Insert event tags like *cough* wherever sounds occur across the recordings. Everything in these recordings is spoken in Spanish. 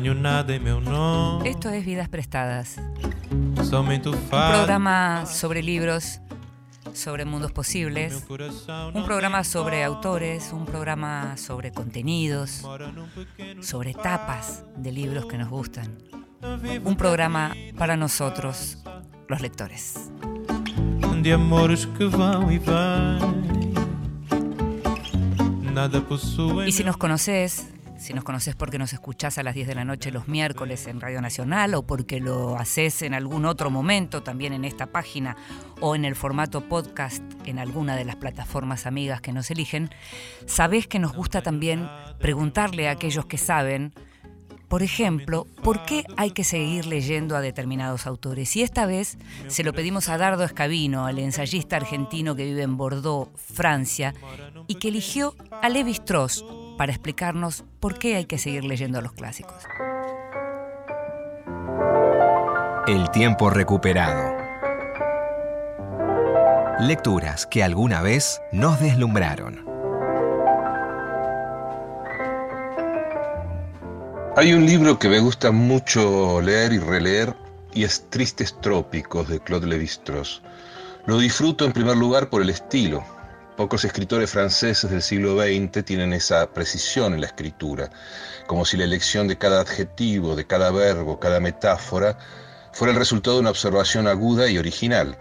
Meu nome. Esto es Vidas Prestadas, Somente un programa sobre libros, sobre mundos posibles, un programa sobre autores, un programa sobre contenidos, sobre tapas de libros que nos gustan, un programa para nosotros, los lectores. de amores que vão vêm. Nada possui. Y si nos conoces, si nos conoces porque nos escuchás a las 10 de la noche los miércoles en Radio Nacional o porque lo haces en algún otro momento también en esta página o en el formato podcast en alguna de las plataformas amigas que nos eligen, sabés que nos gusta también preguntarle a aquellos que saben, por ejemplo, ¿por qué hay que seguir leyendo a determinados autores? Y esta vez se lo pedimos a Dardo Escabino, el ensayista argentino que vive en Bordeaux, Francia, y que eligió a Levi Strauss para explicarnos por qué hay que seguir leyendo los clásicos. El tiempo recuperado. Lecturas que alguna vez nos deslumbraron. Hay un libro que me gusta mucho leer y releer y es Tristes Trópicos de Claude Lévi-Strauss. Lo disfruto en primer lugar por el estilo. Pocos escritores franceses del siglo XX tienen esa precisión en la escritura, como si la elección de cada adjetivo, de cada verbo, cada metáfora, fuera el resultado de una observación aguda y original.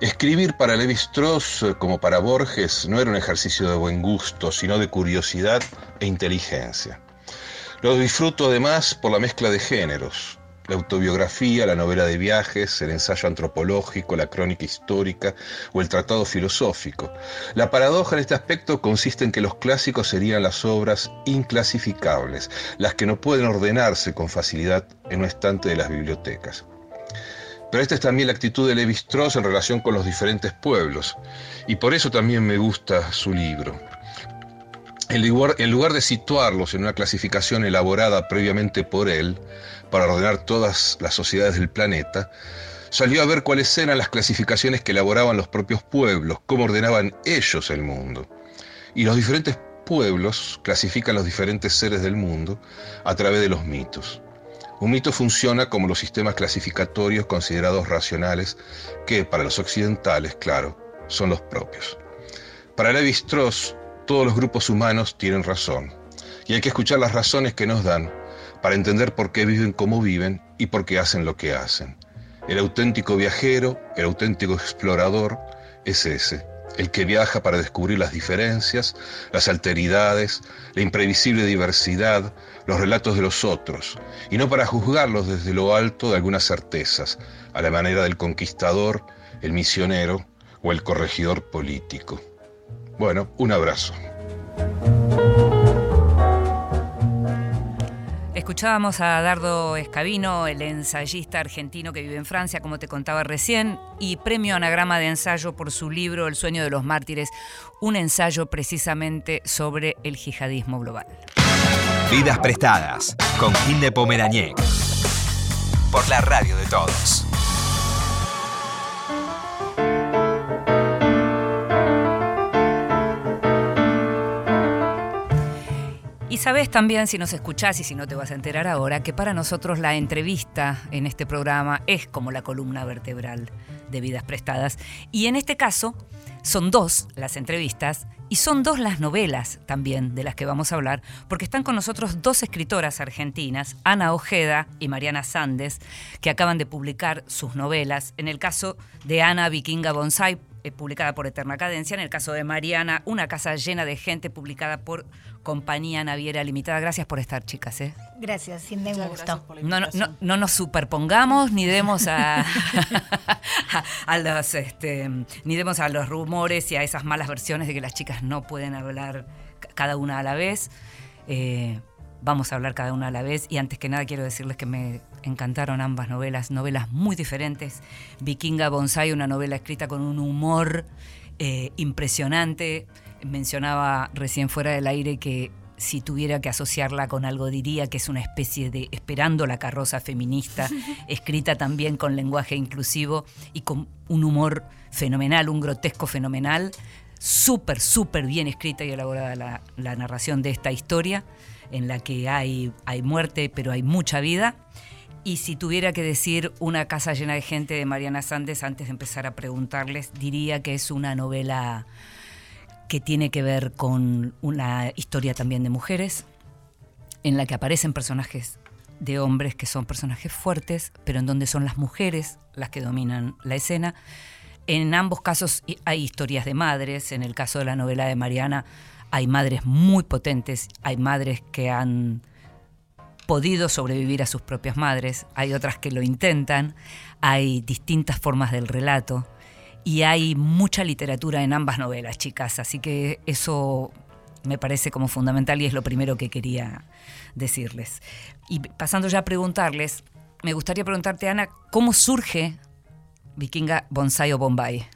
Escribir para Lévi-Strauss, eh, como para Borges, no era un ejercicio de buen gusto, sino de curiosidad e inteligencia. Lo disfruto además por la mezcla de géneros. La autobiografía, la novela de viajes, el ensayo antropológico, la crónica histórica o el tratado filosófico. La paradoja en este aspecto consiste en que los clásicos serían las obras inclasificables, las que no pueden ordenarse con facilidad en un estante de las bibliotecas. Pero esta es también la actitud de Levi Strauss en relación con los diferentes pueblos, y por eso también me gusta su libro. En lugar, en lugar de situarlos en una clasificación elaborada previamente por él, para ordenar todas las sociedades del planeta, salió a ver cuáles eran las clasificaciones que elaboraban los propios pueblos, cómo ordenaban ellos el mundo. Y los diferentes pueblos clasifican los diferentes seres del mundo a través de los mitos. Un mito funciona como los sistemas clasificatorios considerados racionales que, para los occidentales, claro, son los propios. Para Levi Strauss, todos los grupos humanos tienen razón, y hay que escuchar las razones que nos dan para entender por qué viven como viven y por qué hacen lo que hacen. El auténtico viajero, el auténtico explorador, es ese, el que viaja para descubrir las diferencias, las alteridades, la imprevisible diversidad, los relatos de los otros, y no para juzgarlos desde lo alto de algunas certezas, a la manera del conquistador, el misionero o el corregidor político. Bueno, un abrazo. Escuchábamos a Dardo Escabino, el ensayista argentino que vive en Francia, como te contaba recién, y premio anagrama de ensayo por su libro El sueño de los mártires, un ensayo precisamente sobre el yihadismo global. Vidas prestadas con Gil de Pomerañec. Por la radio de todos. Y sabes también, si nos escuchás y si no te vas a enterar ahora, que para nosotros la entrevista en este programa es como la columna vertebral de vidas prestadas. Y en este caso son dos las entrevistas y son dos las novelas también de las que vamos a hablar, porque están con nosotros dos escritoras argentinas, Ana Ojeda y Mariana Sandes, que acaban de publicar sus novelas. En el caso de Ana Vikinga Bonsai, eh, publicada por Eterna Cadencia. En el caso de Mariana, Una casa llena de gente, publicada por Compañía Naviera Limitada. Gracias por estar, chicas. ¿eh? Gracias, sin de gusto. No, no, no, no nos superpongamos ni demos a, *laughs* a, a los este, ni demos a los rumores y a esas malas versiones de que las chicas no pueden hablar ca- cada una a la vez. Eh, vamos a hablar cada una a la vez y antes que nada quiero decirles que me encantaron ambas novelas, novelas muy diferentes. Vikinga Bonsai, una novela escrita con un humor eh, impresionante. Mencionaba recién fuera del aire que si tuviera que asociarla con algo diría que es una especie de Esperando la carroza feminista, *laughs* escrita también con lenguaje inclusivo y con un humor fenomenal, un grotesco fenomenal. súper, súper bien escrita y elaborada la, la narración de esta historia, en la que hay, hay muerte, pero hay mucha vida. Y si tuviera que decir una casa llena de gente de Mariana Sandes antes de empezar a preguntarles, diría que es una novela que tiene que ver con una historia también de mujeres, en la que aparecen personajes de hombres que son personajes fuertes, pero en donde son las mujeres las que dominan la escena. En ambos casos hay historias de madres, en el caso de la novela de Mariana hay madres muy potentes, hay madres que han podido sobrevivir a sus propias madres, hay otras que lo intentan, hay distintas formas del relato y hay mucha literatura en ambas novelas, chicas, así que eso me parece como fundamental y es lo primero que quería decirles. Y pasando ya a preguntarles, me gustaría preguntarte, Ana, ¿cómo surge Vikinga Bonsai o Bombay?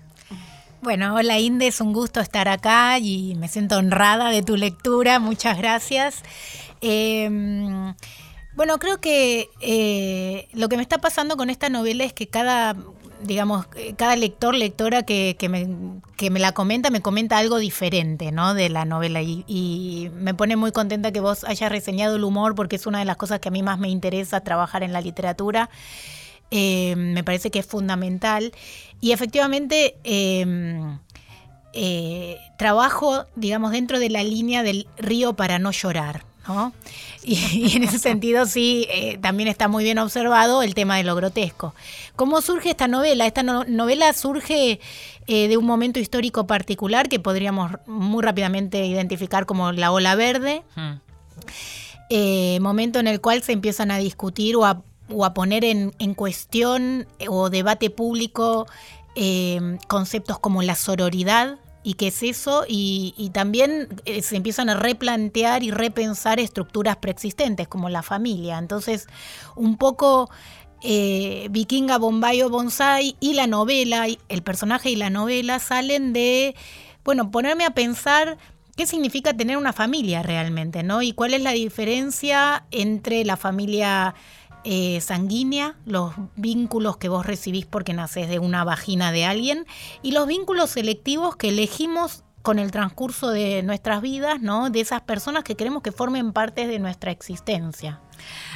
Bueno, hola Inde, es un gusto estar acá y me siento honrada de tu lectura, muchas gracias. Eh, bueno, creo que eh, lo que me está pasando con esta novela es que cada, digamos, cada lector, lectora que, que, me, la comenta, me comenta algo diferente, ¿no? De la novela y, y, me pone muy contenta que vos hayas reseñado el humor porque es una de las cosas que a mí más me interesa trabajar en la literatura. Eh, me parece que es fundamental y efectivamente eh, eh, trabajo, digamos, dentro de la línea del río para no llorar. ¿no? Y, *laughs* y, en ese sentido sí, eh, también está muy bien observado el tema de lo grotesco. ¿Cómo surge esta novela? Esta no, novela surge eh, de un momento histórico particular que podríamos muy rápidamente identificar como la ola verde, eh, momento en el cual se empiezan a discutir o a, o a poner en, en, cuestión o debate público eh, conceptos como la sororidad, y qué es eso, y, y también eh, se empiezan a replantear y repensar estructuras preexistentes como la familia. Entonces, un poco eh, Vikinga, Bombay o Bonsai y la novela, el personaje y la novela salen de, bueno, ponerme a pensar qué significa tener una familia realmente, ¿no? Y cuál es la diferencia entre la familia eh, sanguínea, los vínculos que vos recibís porque nacés de una vagina de alguien y los vínculos selectivos que elegimos con el transcurso de nuestras vidas, ¿no? De esas personas que queremos que formen parte de nuestra existencia.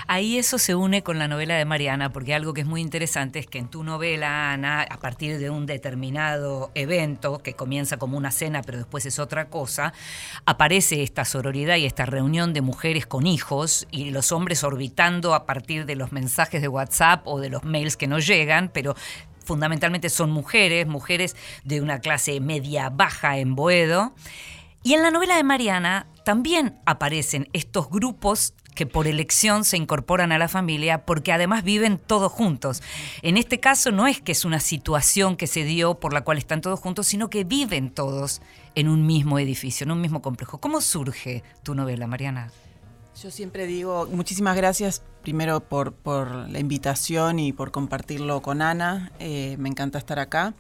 Ahí eso se une con la novela de Mariana, porque algo que es muy interesante es que en tu novela, Ana, a partir de un determinado evento que comienza como una cena, pero después es otra cosa, aparece esta sororidad y esta reunión de mujeres con hijos y los hombres orbitando a partir de los mensajes de WhatsApp o de los mails que nos llegan, pero fundamentalmente son mujeres, mujeres de una clase media baja en Boedo. Y en la novela de Mariana también aparecen estos grupos que por elección se incorporan a la familia porque además viven todos juntos. En este caso no es que es una situación que se dio por la cual están todos juntos, sino que viven todos en un mismo edificio, en un mismo complejo. ¿Cómo surge tu novela, Mariana? Yo siempre digo muchísimas gracias primero por, la invitación y por compartirlo con Ana. Eh, me encanta estar acá.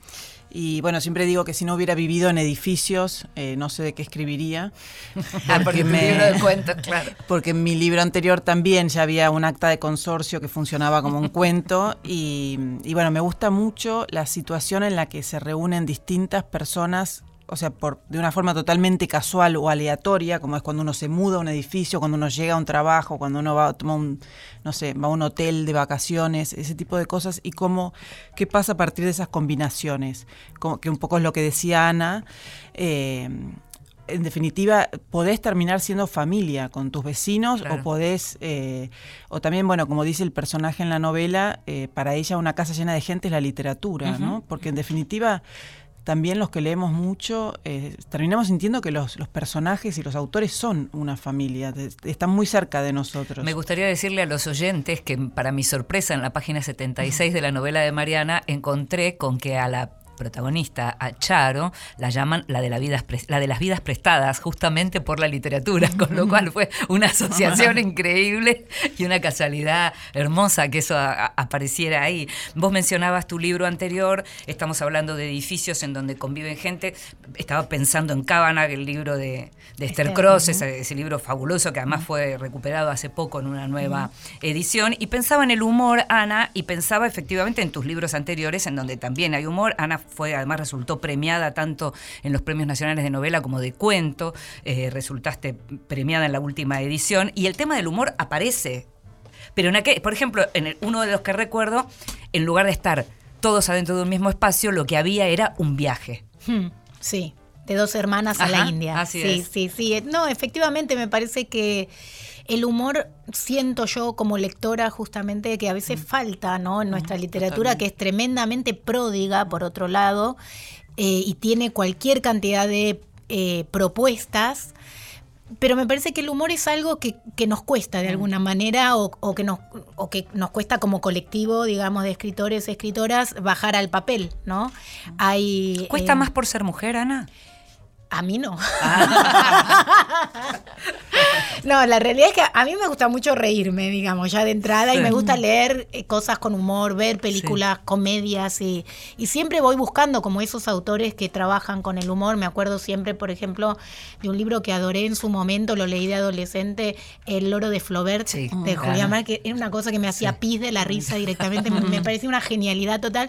Y bueno, siempre digo que si no hubiera vivido en edificios, eh, no sé de qué escribiría. *laughs* Ah, porque, libro de cuentos, claro. *laughs* Porque en mi libro anterior también ya había un acta de consorcio que funcionaba como un cuento. *laughs* Y, y bueno, me gusta mucho la situación en la que se reúnen distintas personas o sea, por, de una forma totalmente casual o aleatoria, como es cuando uno se muda a un edificio, cuando uno llega a un trabajo, cuando uno va a tomar un, no sé, va a un hotel de vacaciones, ese tipo de cosas, y cómo, qué pasa a partir de esas combinaciones, como, que un poco es lo que decía Ana. Eh, en definitiva, podés terminar siendo familia con tus vecinos claro. o podés, eh, o también, bueno, como dice el personaje en la novela, eh, para ella una casa llena de gente es la literatura, uh -huh. ¿no? Porque en definitiva también los que leemos mucho eh, terminamos sintiendo que los, los, personajes y los autores son una familia, están muy cerca de nosotros. Me gustaría decirle a los oyentes que para mi sorpresa en la página 76 de la novela de Mariana encontré con que a la protagonista, a Charo, la llaman la de, la, vida, la de las vidas prestadas, justamente por la literatura, *laughs* con lo cual fue una asociación *laughs* increíble y una casualidad hermosa que eso apareciera ahí. Vos mencionabas tu libro anterior, estamos hablando de edificios en donde conviven gente, estaba pensando en Cavanagh, el libro de, de Esther este, Cross, uh -huh. ese, ese, libro fabuloso que además fue recuperado hace poco en una nueva uh -huh. edición, y pensaba en el humor, Ana, y pensaba efectivamente en tus libros anteriores, en donde también hay humor. Ana fue, además resultó premiada tanto en los premios nacionales de novela como de cuento, eh, resultaste premiada en la última edición, y el tema del humor aparece. Pero en aquel, por ejemplo, en el- uno de los que recuerdo, en lugar de estar todos adentro de un mismo espacio, lo que había era un viaje. Hmm, Sí, de dos hermanas a la India. así sí, es. sí, sí. No, efectivamente me parece que el humor siento yo como lectora justamente que a veces falta, ¿no? En nuestra literatura que es tremendamente pródiga, por otro lado, eh, y tiene cualquier cantidad de eh, propuestas. Pero me parece que el humor es algo que, que nos cuesta de alguna manera o, o que nos, o que nos cuesta como colectivo, digamos, de escritores, escritoras, bajar al papel, ¿no? Hay, ¿Cuesta eh, más por ser mujer, Ana? A mí no. *laughs* no, la realidad es que a mí me gusta mucho reírme, digamos, ya de entrada, y me gusta leer eh, cosas con humor, ver películas, comedias, y, y siempre voy buscando como esos autores que trabajan con el humor. Me acuerdo siempre, por ejemplo, de un libro que adoré en su momento, lo leí de adolescente, El loro de Flaubert, Sí, de claro. Julián Mar, que era una cosa que me hacía pis de la risa directamente, me, me *laughs* parecía una genialidad total.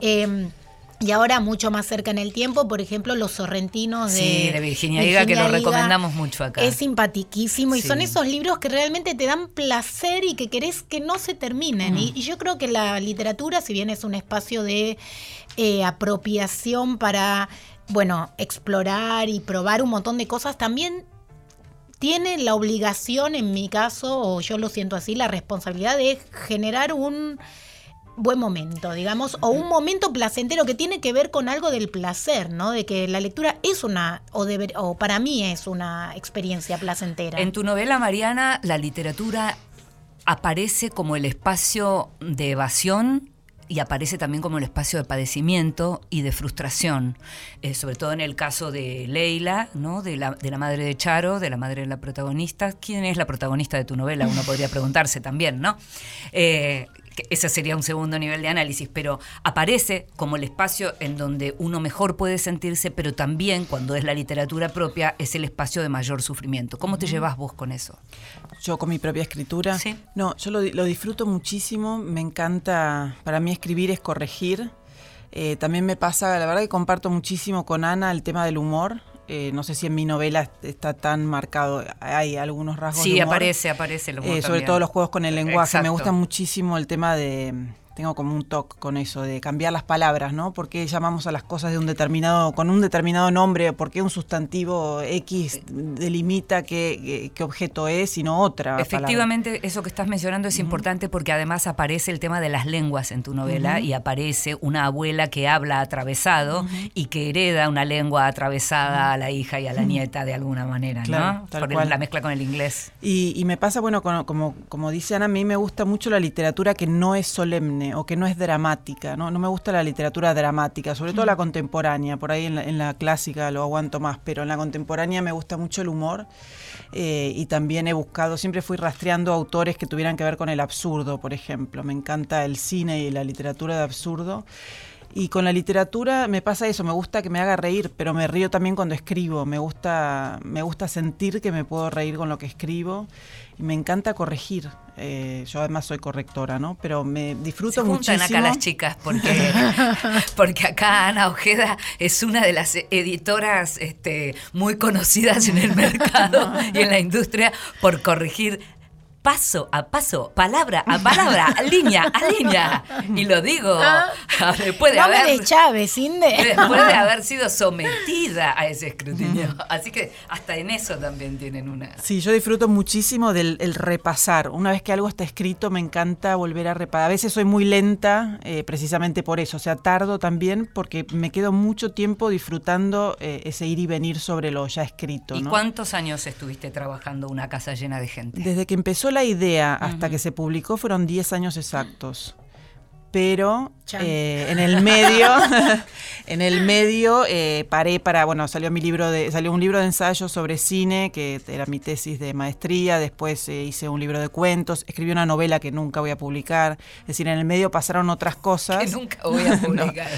Eh, y ahora, mucho más cerca en el tiempo, por ejemplo, Los Sorrentinos de, Sí, de Virginia Higa, que lo recomendamos mucho acá. Es simpatiquísimo y son esos libros que realmente te dan placer y que querés que no se terminen. Mm. Y, y yo creo que la literatura, si bien es un espacio de eh, apropiación para, bueno, explorar y probar un montón de cosas, también tiene la obligación, en mi caso, o yo lo siento así, la responsabilidad de generar un buen momento, digamos, o un momento placentero que tiene que ver con algo del placer, ¿no? De que la lectura es una, o, deber- o para mí es una experiencia placentera. En tu novela, Mariana, la literatura aparece como el espacio de evasión y aparece también como el espacio de padecimiento y de frustración, Eh, sobre todo en el caso de Leila, ¿no? de, la, de la madre de Charo, de la madre de la protagonista. ¿Quién es la protagonista de tu novela? Uno podría preguntarse también, ¿no? Eh, que ese sería un segundo nivel de análisis, pero aparece como el espacio en donde uno mejor puede sentirse, pero también cuando es la literatura propia es el espacio de mayor sufrimiento. ¿Cómo te llevas vos con eso? Yo con mi propia escritura. Sí. No, yo lo disfruto muchísimo. Me encanta. Para mí escribir es corregir. Eh, también me pasa, la verdad que comparto muchísimo con Ana el tema del humor. Eh, no sé si en mi novela est- está tan marcado. Hay algunos rasgos Sí, de humor. aparece, aparece el humor Eh, sobre todo los juegos con el lenguaje. Me gusta muchísimo el tema de. Tengo como un toque con eso, de cambiar las palabras, ¿no? ¿Por qué llamamos a las cosas de un determinado, con un determinado nombre? ¿Por qué un sustantivo X delimita qué, objeto es y no otra? palabra? Efectivamente, eso que estás mencionando es importante porque además aparece el tema de las lenguas en tu novela y aparece una abuela que habla atravesado y que hereda una lengua atravesada a la hija y a la nieta de alguna manera, Claro, ¿no? tal Por el- cual. la mezcla con el inglés. Y, y me pasa, bueno, con- como, como dice Ana, a mí me gusta mucho la literatura que no es solemne o que no es dramática, ¿no? No me gusta la literatura dramática, sobre todo la contemporánea, por ahí en la, en la clásica lo aguanto más, pero en la contemporánea me gusta mucho el humor eh, y también he buscado, siempre fui rastreando autores que tuvieran que ver con el absurdo, por ejemplo. Me encanta el cine y la literatura de absurdo. Y con la literatura me pasa eso, me gusta que me haga reír, pero me río también cuando escribo. Me gusta, me gusta sentir que me puedo reír con lo que escribo y me encanta corregir. Eh, yo además soy correctora, ¿no? Pero me disfruto Se juntan muchísimo. acá las chicas porque, *laughs* porque acá Ana Ojeda es una de las editoras este, muy conocidas en el mercado *laughs* y en la industria por corregir paso a paso, palabra a palabra, *laughs* línea a línea. Y lo digo *laughs* después de no me haber... deschaves, Inde. Después de haber sido *laughs* sometida a ese escrutinio. Así que hasta en eso también tienen una. Sí, yo disfruto muchísimo del el repasar. Una vez que algo está escrito, me encanta volver a repasar. A veces soy muy lenta, eh, precisamente por eso. O sea, tardo también porque me quedo mucho tiempo disfrutando eh, ese ir y venir sobre lo ya escrito. ¿Y cuántos años estuviste trabajando una casa llena de gente? Desde que empezó la idea hasta que se publicó fueron 10 años exactos. Pero eh, en el medio, *laughs* en el medio eh, paré para, bueno, salió mi libro de, salió un libro de ensayos sobre cine, que era mi tesis de maestría, después eh, hice un libro de cuentos, escribí una novela que nunca voy a publicar, es decir, en el medio pasaron otras cosas. Que nunca voy a *laughs* publicar.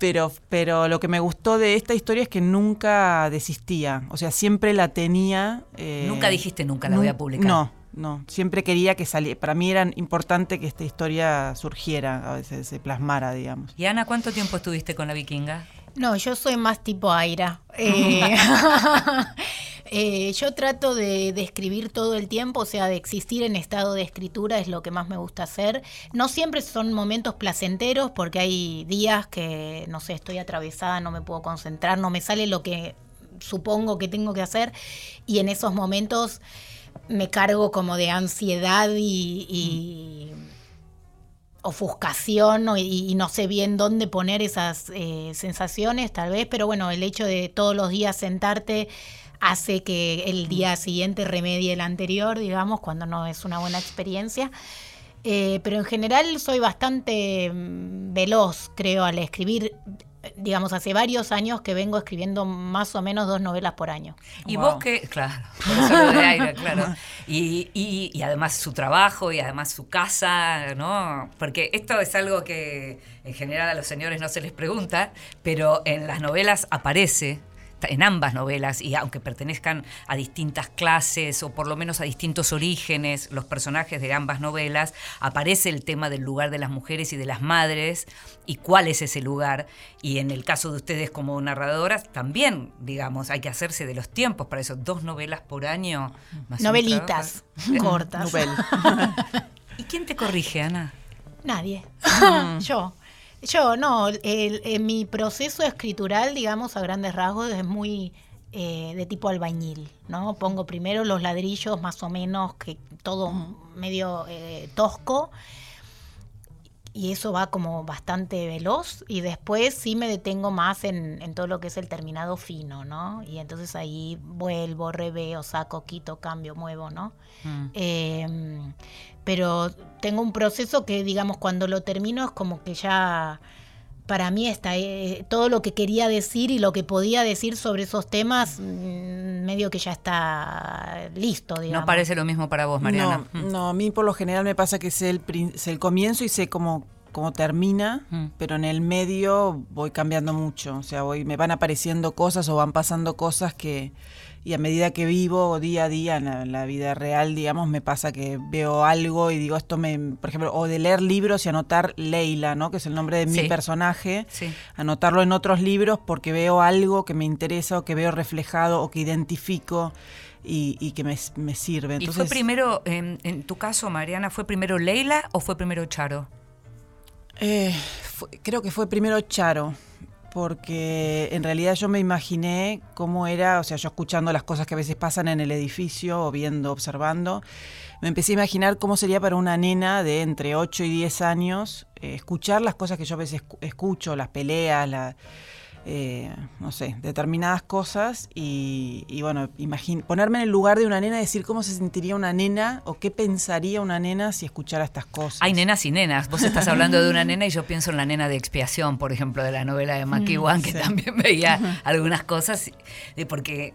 Pero, pero lo que me gustó de esta historia es que nunca desistía. O sea, siempre la tenía. eh, Nunca dijiste nunca la voy a publicar. No, no. Siempre quería que saliera. Para mí era importante que esta historia surgiera, a veces se plasmara, digamos. Y Ana, ¿cuánto tiempo estuviste con la vikinga? No, yo soy más tipo Aira. Eh, *laughs* *laughs* eh, yo trato de, de, escribir todo el tiempo, o sea, de existir en estado de escritura es lo que más me gusta hacer. No siempre son momentos placenteros porque hay días que, no sé, estoy atravesada, no me puedo concentrar, no me sale lo que supongo que tengo que hacer y en esos momentos me cargo como de ansiedad y, y ofuscación y, y, no sé bien dónde poner esas eh, sensaciones tal vez, pero bueno, el hecho de todos los días sentarte hace que el día siguiente remedie el anterior, digamos, cuando no es una buena experiencia. Eh, pero en general soy bastante mm, veloz, creo, al escribir digamos, hace varios años que vengo escribiendo más o menos dos novelas por año. Y wow. vos que, claro, por eso lo de aire, claro. Y, y, y, además su trabajo y además su casa, ¿no? Porque esto es algo que en general a los señores no se les pregunta, pero en las novelas aparece en ambas novelas, y aunque pertenezcan a distintas clases o por lo menos a distintos orígenes, los personajes de ambas novelas, aparece el tema del lugar de las mujeres y de las madres y cuál es ese lugar. Y en el caso de ustedes como narradoras, también, digamos, hay que hacerse de los tiempos para eso. Dos novelas por año. Más Novelitas cortas. *laughs* ¿Y quién te corrige, Ana? Nadie. *laughs* Yo. Yo, no, el, el, mi proceso escritural, digamos, a grandes rasgos, es muy eh, de tipo albañil, ¿no? Pongo primero los ladrillos más o menos, que todo medio eh, tosco, y eso va como bastante veloz, y después sí me detengo más en, en, todo lo que es el terminado fino, ¿no? Y entonces ahí vuelvo, reveo, saco, quito, cambio, muevo, ¿no? Eh, pero tengo un proceso que, digamos, cuando lo termino es como que ya para mí está eh, todo lo que quería decir y lo que podía decir sobre esos temas mmm, medio que ya está listo, digamos. No parece lo mismo para vos, Mariana. No, no a mí por lo general me pasa que sé el, sé el comienzo y sé cómo, cómo termina, mm. pero en el medio voy cambiando mucho, o sea, voy, me van apareciendo cosas o van pasando cosas que y a medida que vivo día a día en la, en la, vida real, digamos, me pasa que veo algo y digo, esto me, por ejemplo, o de leer libros y anotar Leila, ¿no? Que es el nombre de mi personaje, sí. anotarlo en otros libros porque veo algo que me interesa o que veo reflejado o que identifico. Y, y, que me, me sirve. Entonces, ¿Y fue primero, en, en, tu caso, Mariana, fue primero Leila o fue primero Charo? Eh, creo que fue primero Charo porque en realidad yo me imaginé cómo era, o sea, yo escuchando las cosas que a veces pasan en el edificio o viendo, observando, me empecé a imaginar cómo sería para una nena de entre 8 y 10 años eh, escuchar las cosas que yo a veces escucho, las peleas, la, eh, no sé, determinadas cosas y, y bueno, ponerme en el lugar de una nena y decir cómo se sentiría una nena o qué pensaría una nena si escuchara estas cosas. Hay nenas y nenas. Vos estás hablando de una nena y yo pienso en la nena de expiación, por ejemplo, de la novela de McEwan, mm, que sí. también veía algunas cosas, porque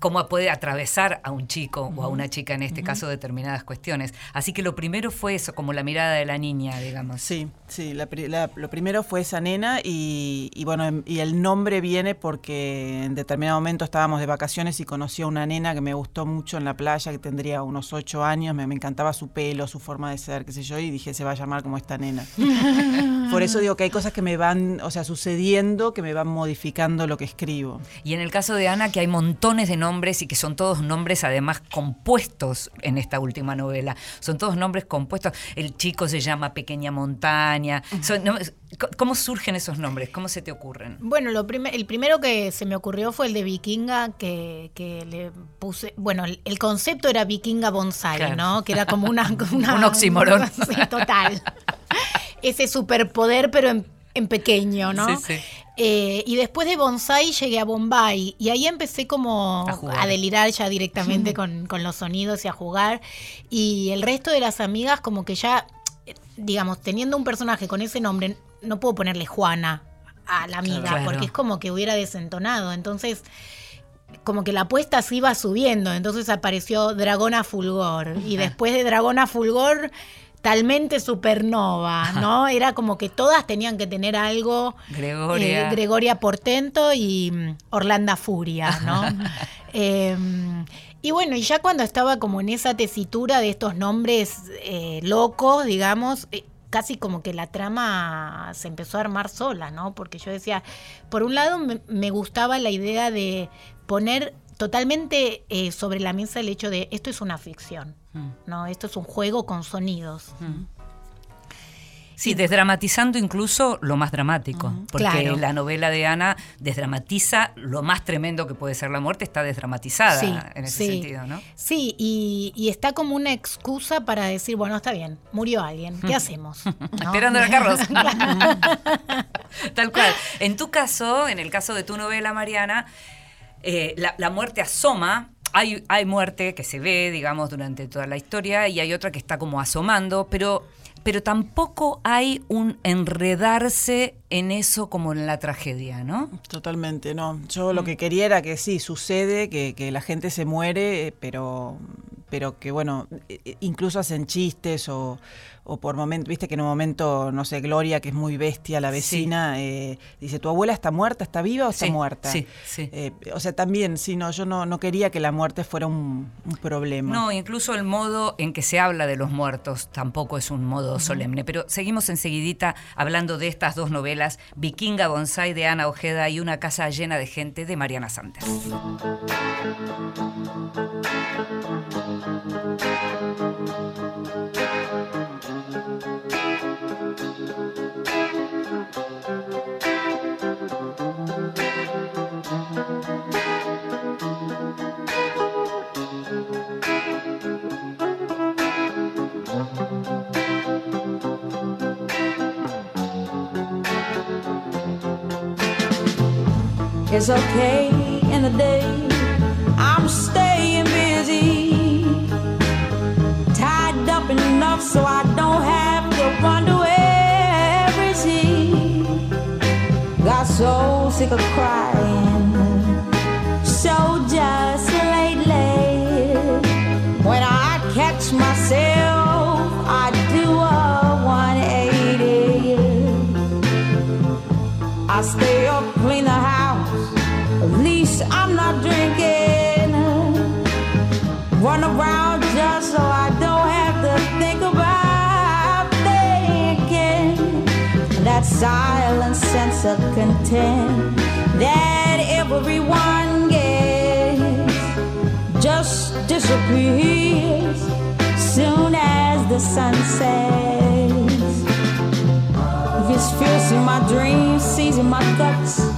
cómo puede atravesar a un chico uh -huh. o a una chica, en este uh -huh. caso, determinadas cuestiones. Así que lo primero fue eso, como la mirada de la niña, digamos. Sí, sí, la, la, lo primero fue esa nena y, y, bueno, y el nombre viene porque en determinado momento estábamos de vacaciones y conocí a una nena que me gustó mucho en la playa, que tendría unos ocho años, me, me encantaba su pelo, su forma de ser, qué sé yo, y dije, se va a llamar como esta nena. *laughs* Por eso digo que hay cosas que me van, o sea, sucediendo, que me van modificando lo que escribo. Y en el caso de Ana, que hay montones de nombres nombres y que son todos nombres además compuestos en esta última novela. Son todos nombres compuestos. El chico se llama Pequeña Montaña. Son, ¿Cómo surgen esos nombres? ¿Cómo se te ocurren? Bueno, lo prim el primero que se me ocurrió fue el de Vikinga, que, que le puse. Bueno, el, el, concepto era Vikinga Bonsai, claro. ¿no? Que era como una. *laughs* una Un oxímoron. *laughs* sí, total. Ese superpoder, pero en, en pequeño, ¿no? Sí, sí. Eh, y después de Bonsai llegué a Bombay y ahí empecé como a, a delirar ya directamente *laughs* con, con, los sonidos y a jugar. Y el resto de las amigas como que ya, digamos, teniendo un personaje con ese nombre, no puedo ponerle Juana a la amiga claro. porque es como que hubiera desentonado. Entonces como que la apuesta se iba subiendo, entonces apareció Dragona Fulgor y después de Dragona Fulgor talmente supernova, ¿no? Era como que todas tenían que tener algo. Gregoria. Eh, Gregoria Portento y mm, Orlando Furia, ¿no? *laughs* eh, Y bueno, y ya cuando estaba como en esa tesitura de estos nombres eh, locos, digamos, eh, casi como que la trama se empezó a armar sola, ¿no? Porque yo decía, por un lado me, me gustaba la idea de poner totalmente eh, sobre la mesa el hecho de esto es una ficción, Mm. ¿no? Esto es un juego con sonidos. Sí, desdramatizando incluso lo más dramático, porque Claro. la novela de Ana desdramatiza lo más tremendo que puede ser la muerte, está desdramatizada Sí, en ese sí. sentido, ¿no? Sí, y, y está como una excusa para decir, bueno, está bien, murió alguien, ¿qué *laughs* hacemos? ¿No? Esperando la carroza. *laughs* Tal cual. En tu caso, en el caso de tu novela, Mariana, eh, la, la muerte asoma. Hay, hay muerte que se ve, digamos, durante toda la historia y hay otra que está como asomando, pero, pero tampoco hay un enredarse en eso como en la tragedia, ¿no? Totalmente, no. Yo lo que quería era que sí, sucede, que, que la gente se muere, eh, pero, pero que bueno, eh, eh, incluso hacen chistes o, o por momento, viste que en un momento, no sé, Gloria, que es muy bestia, la vecina, eh, dice, ¿tu abuela está muerta, está viva o está Sí, muerta? sí, sí. Eh, o sea, también, sí, no, yo no, no quería que la muerte fuera un, un problema. No, incluso el modo en que se habla de los muertos tampoco es un modo solemne. Pero seguimos enseguidita hablando de estas dos novelas, Vikinga Bonsai de Ana Ojeda y Una casa llena de gente de Mariana Sanders. It's okay in the day. I'm staying busy. Tied up enough so I don't have to wonder where is he. Got so sick of crying. So just lately, when I catch myself, I'm not drinking. Run around just so I don't have to think about thinking. That silent sense of content that everyone gets just disappears soon as the sun sets. He's fierce in my dreams, sees in my guts.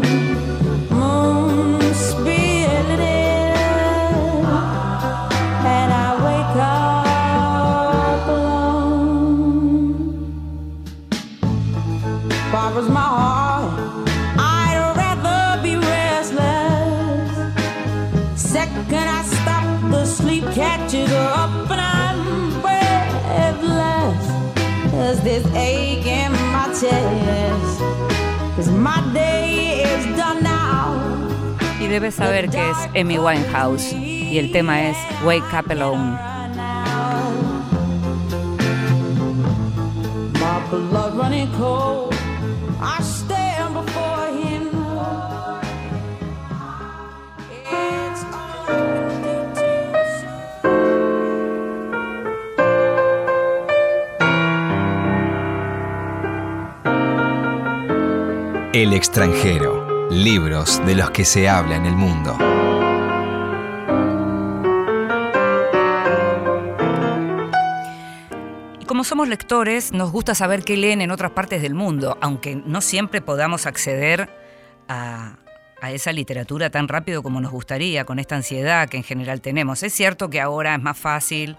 Y debes saber que es Amy Winehouse y el tema es Wake Up Alone. My blood running cold. El extranjero. Libros de los que se habla en el mundo. Como somos lectores, nos gusta saber qué leen en otras partes del mundo, aunque no siempre podamos acceder a, a esa literatura tan rápido como nos gustaría, con esta ansiedad que en general tenemos. Es cierto que ahora es más fácil,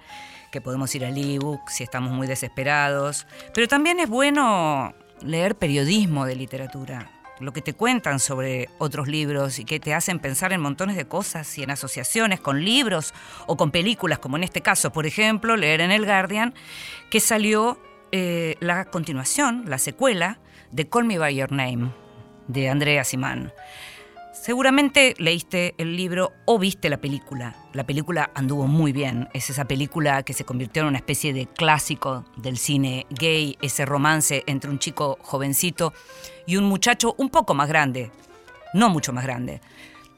que podemos ir al ebook si estamos muy desesperados, pero también es bueno leer periodismo de literatura, lo que te cuentan sobre otros libros y que te hacen pensar en montones de cosas y en asociaciones con libros o con películas, como en este caso, por ejemplo, leer en El Guardian, que salió eh, la continuación, la secuela de Call Me By Your Name, de Andrea Simán. Seguramente leíste el libro o viste la película. La película anduvo muy bien. Es esa película que se convirtió en una especie de clásico del cine gay, ese romance entre un chico jovencito y un muchacho un poco más grande, no mucho más grande,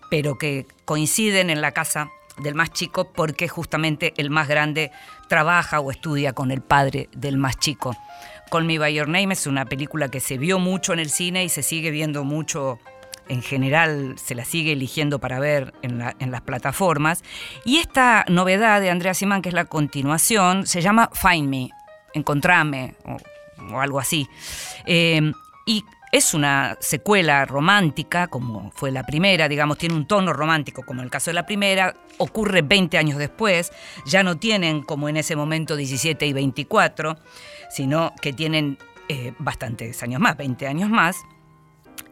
pero que coinciden en la casa del más chico porque justamente el más grande trabaja o estudia con el padre del más chico. Call Me By Your Name es una película que se vio mucho en el cine y se sigue viendo mucho en general se la sigue eligiendo para ver en, la- en las plataformas. Y esta novedad de Andrea Simán, que es la continuación, se llama Find Me, Encontrame, o, algo así. Eh, y es una secuela romántica, como fue la primera, digamos, tiene un tono romántico, como en el caso de la primera, ocurre 20 años después, ya no tienen como en ese momento 17 y 24, sino que tienen eh, bastantes años más, 20 años más.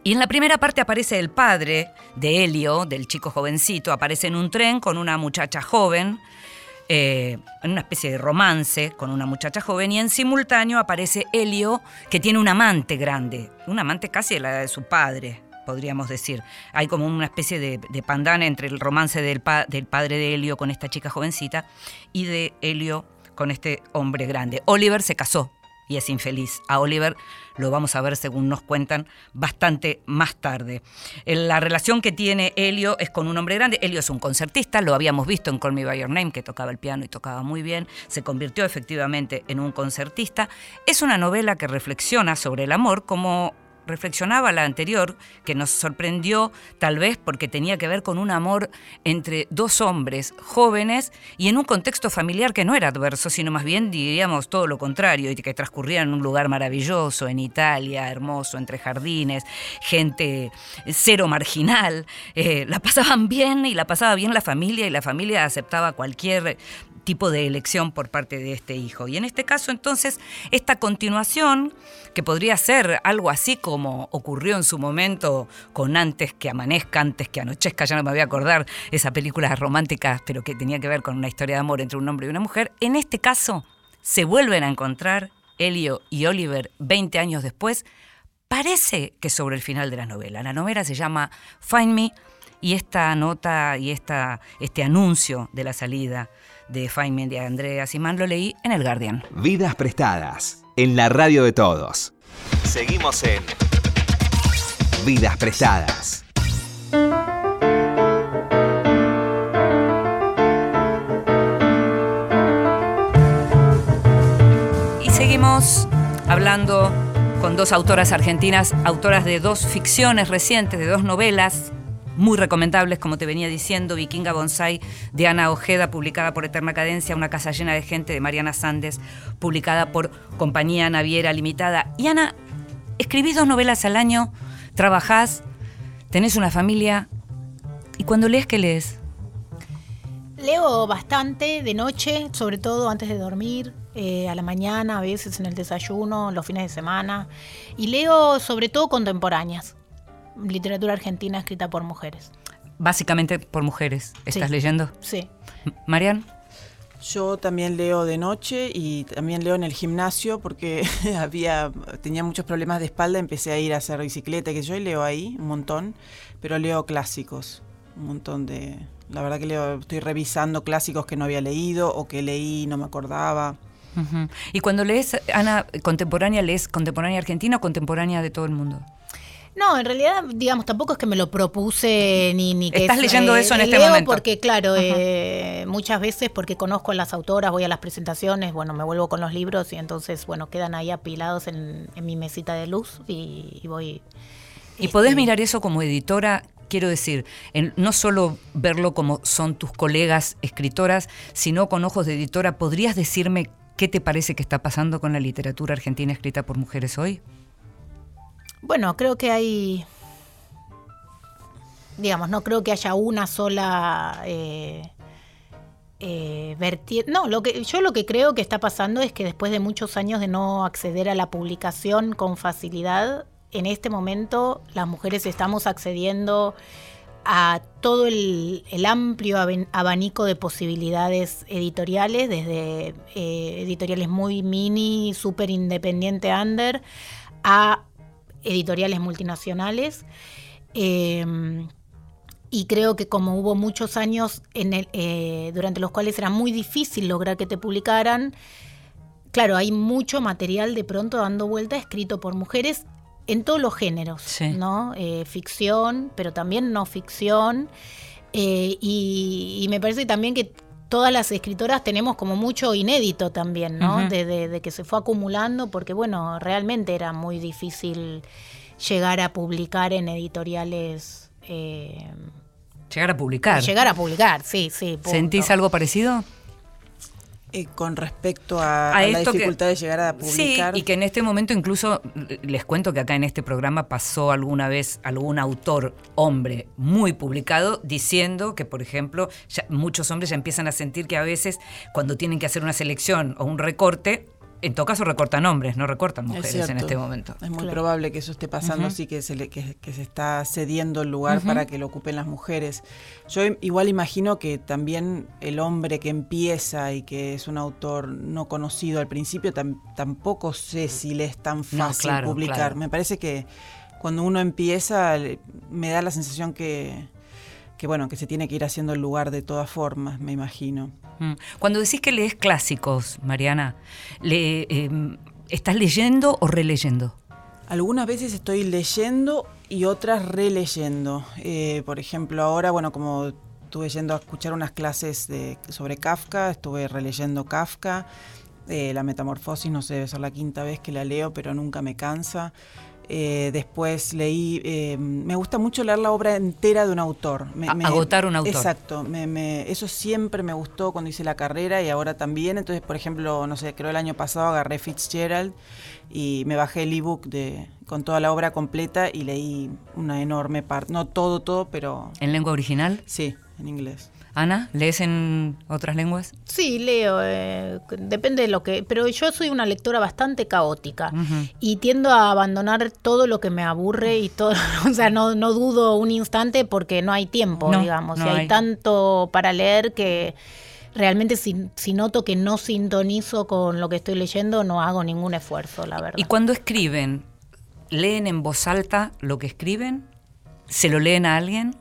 Y en la primera parte aparece el padre de Helio, del chico jovencito, aparece en un tren con una muchacha joven, eh, en una especie de romance con una muchacha joven, y en simultáneo aparece Helio, que tiene un amante grande, un amante casi de la edad de su padre, podríamos decir. Hay como una especie de, pandana entre el romance del, del padre de Helio con esta chica jovencita y de Helio con este hombre grande. Oliver se casó y es infeliz. A Oliver lo vamos a ver, según nos cuentan, bastante más tarde. Eh, La relación que tiene Helio es con un hombre grande. Helio es un concertista, lo habíamos visto en Call Me By Your Name, que tocaba el piano y tocaba muy bien. Se convirtió efectivamente en un concertista. Es una novela que reflexiona sobre el amor como reflexionaba la anterior, que nos sorprendió tal vez porque tenía que ver con un amor entre dos hombres jóvenes y en un contexto familiar que no era adverso, sino más bien diríamos todo lo contrario, y que transcurría en un lugar maravilloso, en Italia, hermoso, entre jardines, gente cero marginal, eh, la pasaban bien y la pasaba bien la familia y la familia aceptaba cualquier tipo de elección por parte de este hijo. Y en este caso entonces esta continuación, que podría ser algo así como ocurrió en su momento con Antes que amanezca, antes que anochezca, ya no me voy a acordar, esa película romántica, pero que tenía que ver con una historia de amor entre un hombre y una mujer, en este caso se vuelven a encontrar Elio y Oliver 20 años después, parece que sobre el final de la novela. La novela se llama Find Me y esta nota y esta, este anuncio de la salida de Find Me de Andrea Simán lo leí en El Guardian. Vidas prestadas en la radio de todos. Seguimos en Vidas prestadas. Y seguimos hablando con dos autoras argentinas, autoras de dos ficciones recientes, de dos novelas muy recomendables, como te venía diciendo, Vikinga Bonsai de Ana Ojeda, publicada por Eterna Cadencia, Una casa llena de gente de Mariana Sandes, publicada por Compañía Naviera Limitada. Y Ana, escribís dos novelas al año, trabajás, tenés una familia, y cuando lees, ¿qué lees? Leo bastante de noche, sobre todo antes de dormir, eh, a la mañana, a veces en el desayuno, los fines de semana. Y leo sobre todo contemporáneas, literatura argentina escrita por mujeres. Básicamente por mujeres. ¿Estás Sí. leyendo? Sí. Marian. Yo también leo de noche y también leo en el gimnasio porque *laughs* había tenía muchos problemas de espalda, empecé a ir a hacer bicicleta, que yo y leo ahí un montón, pero leo clásicos, un montón de la verdad que leo, estoy revisando clásicos que no había leído o que leí y no me acordaba. Y cuando lees, Ana, contemporánea, ¿lees contemporánea argentina o contemporánea de todo el mundo? No, en realidad, digamos, tampoco es que me lo propuse ni, ni que... Estás es, leyendo eso en este leo momento. porque, claro, eh, muchas veces porque conozco a las autoras, voy a las presentaciones, bueno, me vuelvo con los libros y entonces, bueno, quedan ahí apilados en, en mi mesita de luz y, y voy... Y podés este, mirar eso como editora, quiero decir, en- no solo verlo como son tus colegas escritoras, sino con ojos de editora. ¿Podrías decirme qué te parece que está pasando con la literatura argentina escrita por mujeres hoy? Bueno, creo que hay, digamos, no creo que haya una sola eh, eh. No, lo que yo lo que creo que está pasando es que después de muchos años de no acceder a la publicación con facilidad, en este momento las mujeres estamos accediendo a todo el, amplio abanico de posibilidades editoriales, desde eh, editoriales muy mini, súper independiente, under, a editoriales multinacionales. Eh, y creo que como hubo muchos años en el, eh, durante los cuales era muy difícil lograr que te publicaran, claro, hay mucho material de pronto dando vuelta escrito por mujeres en todos los géneros, Sí. ¿no? Eh, ficción, pero también no ficción. Eh, y, y me parece también que todas las escritoras tenemos como mucho inédito también, ¿no? Ujú. de, de- de que se fue acumulando, porque bueno, realmente era muy difícil llegar a publicar en editoriales. eh, Llegar a publicar. llegar a publicar, sí, sí. punto. ¿Sentís algo parecido? Eh, con respecto a, A a la que- dificultad de llegar a publicar. Sí, y que en este momento incluso eh, les cuento que acá en este programa pasó alguna vez algún autor hombre muy publicado diciendo que, por ejemplo, ya muchos hombres ya empiezan a sentir que a veces cuando tienen que hacer una selección o un recorte, en todo caso recortan hombres, no recortan Es mujeres en este momento. Es muy Claro. probable que eso esté pasando, sí, que se, le- que, que se está cediendo el lugar para que lo ocupen las mujeres. Yo igual imagino que también el hombre que empieza y que es un autor no conocido al principio, tam- tampoco sé si le es tan fácil claro, publicar. claro. Me parece que cuando uno empieza me da la sensación que, que, bueno, que se tiene que ir haciendo el lugar de todas formas, me imagino. Mm. Cuando decís que lees clásicos, Mariana, le, eh, ¿estás leyendo o releyendo? Algunas veces estoy leyendo y otras releyendo. Eh, por ejemplo, ahora, bueno, como estuve yendo a escuchar unas clases de, sobre Kafka, estuve releyendo Kafka. Eh, la Metamorfosis, no sé, debe ser la quinta vez que la leo, pero nunca me cansa. Eh, después leí, eh, me gusta mucho leer la obra entera de un autor. Me- agotar un autor. Exacto, me- me- eso siempre me gustó cuando hice la carrera y ahora también. Entonces, por ejemplo, no sé, creo el año pasado agarré Fitzgerald y me bajé el ebook de con toda la obra completa y leí una enorme parte, no todo, todo, pero ¿En lengua original? sí, en inglés. Ana, ¿lees en otras lenguas? Sí, leo, eh, depende de lo que... Pero yo soy una lectora bastante caótica y tiendo a abandonar todo lo que me aburre y todo, *laughs* o sea, no, no dudo un instante porque no hay tiempo, No, digamos, no y hay, hay. tanto para leer que realmente si, si noto que no sintonizo con lo que estoy leyendo, no hago ningún esfuerzo, la verdad. Y cuando escriben, ¿leen en voz alta lo que escriben? ¿Se lo leen a alguien?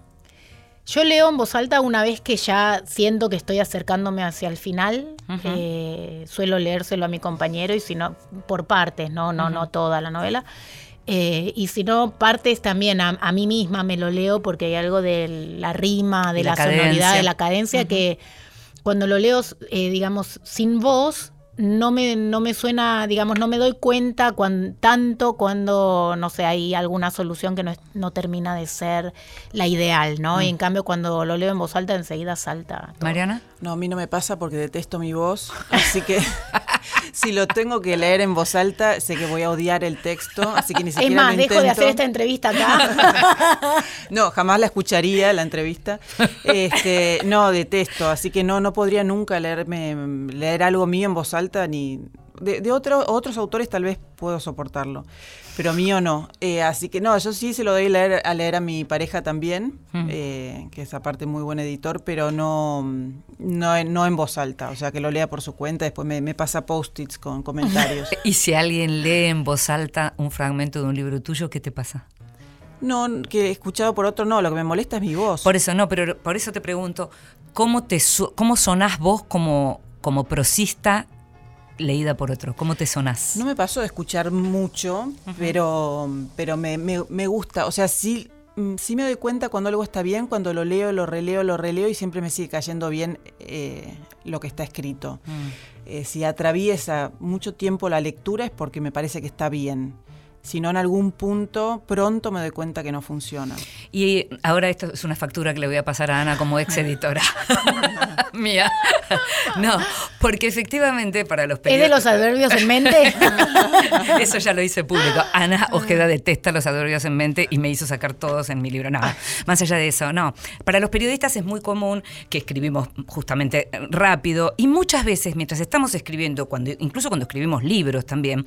Yo leo en voz alta una vez que ya siento que estoy acercándome hacia el final. Eh, suelo leérselo a mi compañero y si no, por partes, no, no, no toda la novela. Eh, y si no, partes también a, a mí misma me lo leo porque hay algo de la rima, de De la, sonoridad, de la cadencia que cuando lo leo, eh, digamos, sin voz, no me, no me suena, digamos, no me doy cuenta cuan- tanto cuando, no sé, hay alguna solución que no, es- no termina de ser la ideal, ¿no? Y en cambio, cuando lo leo en voz alta, enseguida salta. todo. Mariana. No, a mí no me pasa porque detesto mi voz, así que *laughs* si lo tengo que leer en voz alta, sé que voy a odiar el texto, así que ni siquiera Es más, lo dejo de intento. hacer esta entrevista acá. *laughs* No, jamás la escucharía la entrevista. Este, no, detesto, así que no, no podría nunca leerme, leer algo mío en voz alta ni de, de otro- otros autores tal vez puedo soportarlo, pero mío no. Eh, así que no, yo sí se lo doy a leer a, leer a mi pareja también, Mm. eh, que es aparte muy buen editor, pero no, no, en- no en voz alta, o sea que lo lea por su cuenta, después me, me pasa post-its con comentarios. *laughs* Y si alguien lee en voz alta un fragmento de un libro tuyo, ¿qué te pasa? No, que escuchado por otro, no, lo que me molesta es mi voz. Por eso no, pero por eso te pregunto, ¿cómo te cómo sonás vos como, como prosista leída por otro? ¿Cómo te sonás? No me pasó de escuchar mucho, pero, pero me, me- me gusta. O sea, sí, mm, sí me doy cuenta cuando algo está bien, cuando lo leo, lo releo, lo releo y siempre me sigue cayendo bien eh, lo que está escrito. Mm. Eh, si atraviesa mucho tiempo la lectura es porque me parece que está bien. Si no, en algún punto, pronto me doy cuenta que no funciona. Y ahora esto es una factura que le voy a pasar a Ana como ex editora *laughs* mía. No, porque efectivamente para los ¿Es de los periodistas... adverbios en mente? *laughs* Eso ya lo hice público. Ana Ojeda detesta los adverbios en mente y me hizo sacar todos en mi libro. No, más allá de eso, no. Para los periodistas es muy común que escribimos justamente rápido y muchas veces mientras estamos escribiendo, cuando, incluso cuando escribimos libros también,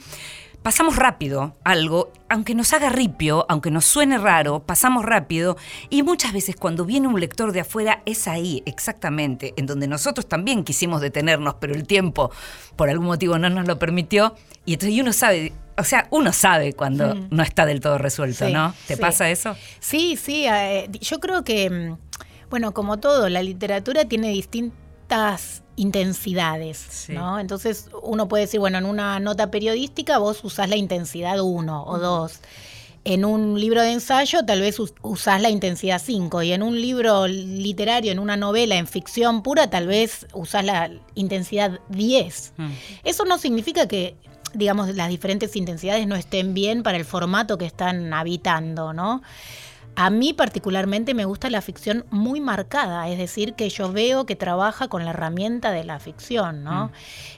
pasamos rápido algo, aunque nos haga ripio, aunque nos suene raro, pasamos rápido y muchas veces cuando viene un lector de afuera es ahí exactamente en donde nosotros también quisimos detenernos, pero el tiempo por algún motivo no nos lo permitió y entonces uno sabe, o sea, uno sabe cuando no está del todo resuelto, Sí, ¿no? ¿Te sí. pasa eso? Sí, sí, eh, yo creo que mm, Bueno, como todo, la literatura tiene distintas intensidades, Sí. ¿no? Entonces uno puede decir, bueno, en una nota periodística vos usás la intensidad 1 o 2. En un libro de ensayo tal vez us- usás la intensidad 5 y en un libro literario, en una novela, en ficción pura, tal vez usás la intensidad 10. Mm. Eso no significa que, digamos, las diferentes intensidades no estén bien para el formato que están habitando, ¿no? A mí particularmente me gusta la ficción muy marcada, es decir, que yo veo que trabaja con la herramienta de la ficción, ¿no?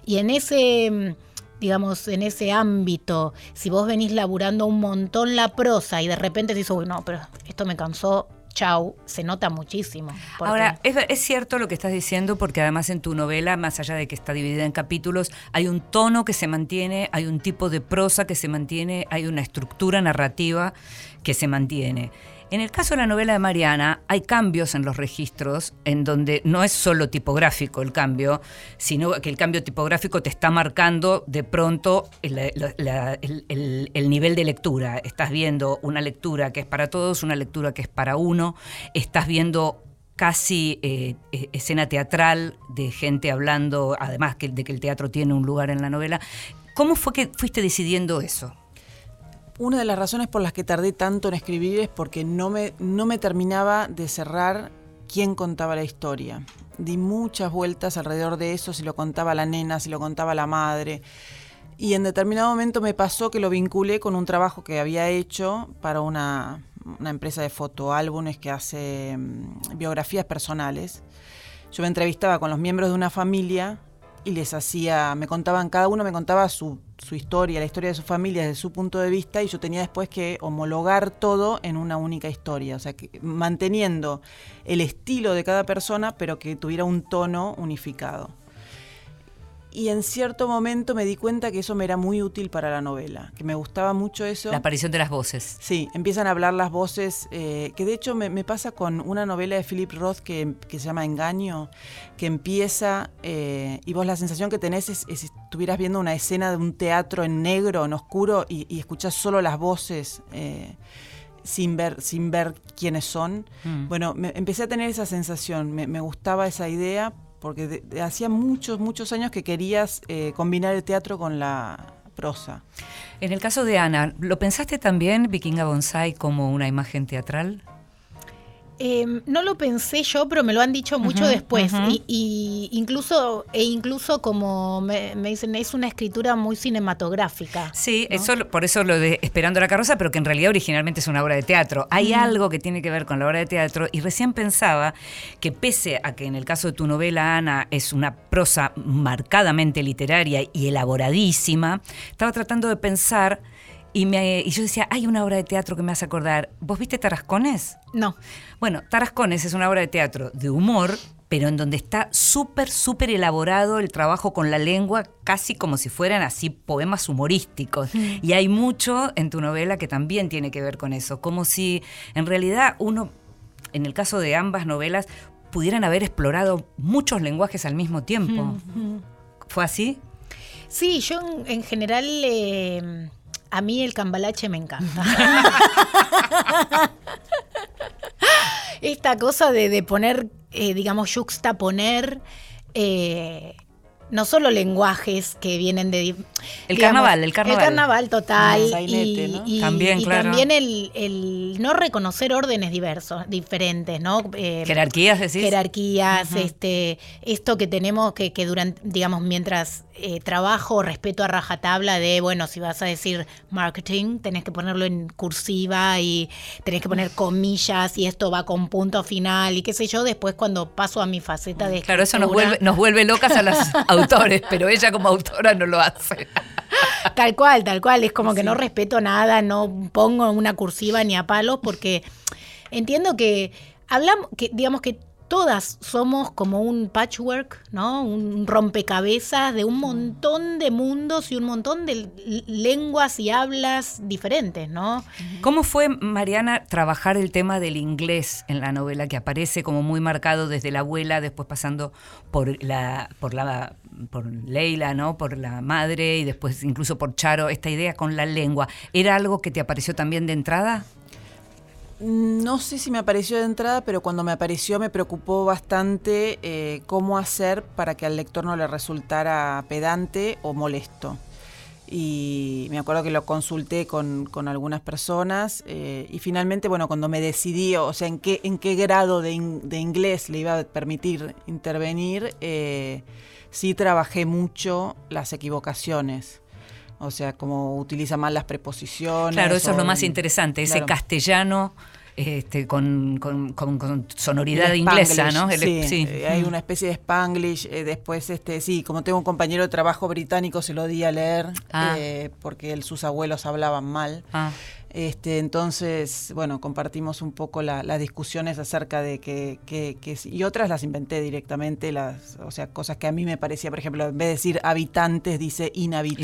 Y en ese, mm, digamos, en ese ámbito, si vos venís laburando un montón la prosa y de repente decís, uy, no, pero esto me cansó, chau, se nota muchísimo. porque- Ahora, es, es cierto lo que estás diciendo porque además en tu novela, más allá de que está dividida en capítulos, hay un tono que se mantiene, hay un tipo de prosa que se mantiene, hay una estructura narrativa que se mantiene. En el caso de la novela de Mariana, hay cambios en los registros en donde no es solo tipográfico el cambio, sino que el cambio tipográfico te está marcando de pronto el, nivel de lectura. Estás viendo una lectura que es para todos, una lectura que es para uno, estás viendo casi eh, eh, escena teatral de gente hablando, además de que el teatro tiene un lugar en la novela. ¿Cómo fue que fuiste decidiendo eso? Una de las razones por las que tardé tanto en escribir es porque no me, no me terminaba de cerrar quién contaba la historia. Di muchas vueltas alrededor de eso, si lo contaba la nena, si lo contaba la madre. Y en determinado momento me pasó que lo vinculé con un trabajo que había hecho para una, una empresa de fotoálbumes que hace mm, biografías personales. Yo me entrevistaba con los miembros de una familia y les hacía, me contaban, cada uno me contaba su, su historia, la historia de su familia desde su punto de vista y yo tenía después que homologar todo en una única historia, o sea, que manteniendo el estilo de cada persona, pero que tuviera un tono unificado. Y en cierto momento me di cuenta que eso me era muy útil para la novela, que me gustaba mucho eso. La aparición de las voces. Sí, empiezan a hablar las voces, eh, que de hecho me, me pasa con una novela de Philip Roth que, que se llama Engaño, que empieza eh, y vos la sensación que tenés es, es si estuvieras viendo una escena de un teatro en negro, en oscuro, y, y escuchás solo las voces. eh, sin ver, sin ver quiénes son. Mm. Bueno, me- empecé a tener esa sensación, me, me gustaba esa idea, porque de- hacía muchos, muchos años que querías eh, combinar el teatro con la prosa. En el caso de Ana, ¿lo pensaste también, Vikinga Bonsai, como una imagen teatral? Eh, no lo pensé yo, pero me lo han dicho mucho después. y, y incluso, e incluso como me, me dicen, es una escritura muy cinematográfica. Sí, ¿no? eso, por eso lo de Esperando la carroza, pero que en realidad originalmente es una obra de teatro. Hay algo que tiene que ver con la obra de teatro y recién pensaba que pese a que en el caso de tu novela, Ana, es una prosa marcadamente literaria y elaboradísima, estaba tratando de pensar y, me, y yo decía, hay una obra de teatro que me hace acordar. ¿Vos viste Tarascones? No. Bueno, Tarascones es una obra de teatro de humor, pero en donde está súper, súper elaborado el trabajo con la lengua, casi como si fueran así poemas humorísticos. Y hay mucho en tu novela que también tiene que ver con eso, como si en realidad uno, en el caso de ambas novelas, pudieran haber explorado muchos lenguajes al mismo tiempo. ¿Fue así? Sí, yo en, en general, eh, a mí el cambalache me encanta. *laughs* Esta cosa de, de poner, eh, digamos, juxtaponer, eh, no solo lenguajes que vienen de... El carnaval, el carnaval. El carnaval total. El sainete, y, ¿no? y- También, y claro. también el, el no reconocer órdenes diversos, diferentes, ¿no? Eh, ¿Jerarquías decís? jerarquías, este, esto que tenemos que, que durante, digamos, mientras eh, trabajo, respeto a rajatabla de, bueno, si vas a decir marketing, tenés que ponerlo en cursiva y tenés que poner comillas y esto va con punto final y qué sé yo, después cuando paso a mi faceta de Claro, eso nos vuelve, nos vuelve locas a los *laughs* autores, pero ella como autora no lo hace. Tal cual, tal cual. Es como que no respeto nada, no pongo una cursiva ni a palos, porque entiendo que hablamos, que digamos que todas somos como un patchwork, ¿no? Un rompecabezas de un montón de mundos y un montón de lenguas y hablas diferentes, ¿no? ¿Cómo fue, Mariana, trabajar el tema del inglés en la novela, que aparece como muy marcado desde la abuela, después pasando por la, por la, por Leila, ¿no? Por la madre y después incluso por Charo, esta idea con la lengua. ¿Era algo que te apareció también de entrada? No sé si me apareció de entrada, pero cuando me apareció me preocupó bastante eh, cómo hacer para que al lector no le resultara pedante o molesto. Y me acuerdo que lo consulté con, con algunas personas eh, y finalmente, bueno, cuando me decidí, o sea, en qué, en qué grado de, de inglés le iba a permitir intervenir, eh, sí trabajé mucho las equivocaciones. O sea, cómo utiliza mal las preposiciones. Claro, eso es lo más interesante, ese castellano este, con, con- con- con sonoridad inglesa, ¿no? El- sí, sí. eh, hay una especie de Spanglish. eh, después, este, sí, como tengo un compañero de trabajo británico, se lo di a leer Ah. eh, porque él- sus abuelos hablaban mal. Ah. Este, entonces, bueno, compartimos un poco la- las discusiones acerca de que, que- que y otras las inventé directamente, las, o sea, cosas que a mí me parecía, por ejemplo, en vez de decir habitantes, dice inhabitantes.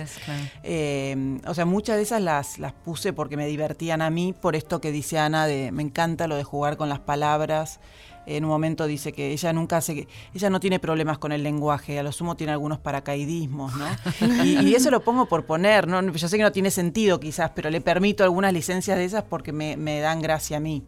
Inhabitantes, claro. Eh, o sea, muchas de esas las, las puse porque me divertían a mí, por esto que dice Ana, de me encanta lo de jugar con las palabras. En un momento dice que ella nunca hace, ella no tiene problemas con el lenguaje, a lo sumo tiene algunos paracaidismos, ¿no? *laughs* Y, y eso lo pongo por poner, ¿no? Yo sé que no tiene sentido quizás, pero le permito algunas licencias de esas porque me, me dan gracia a mí.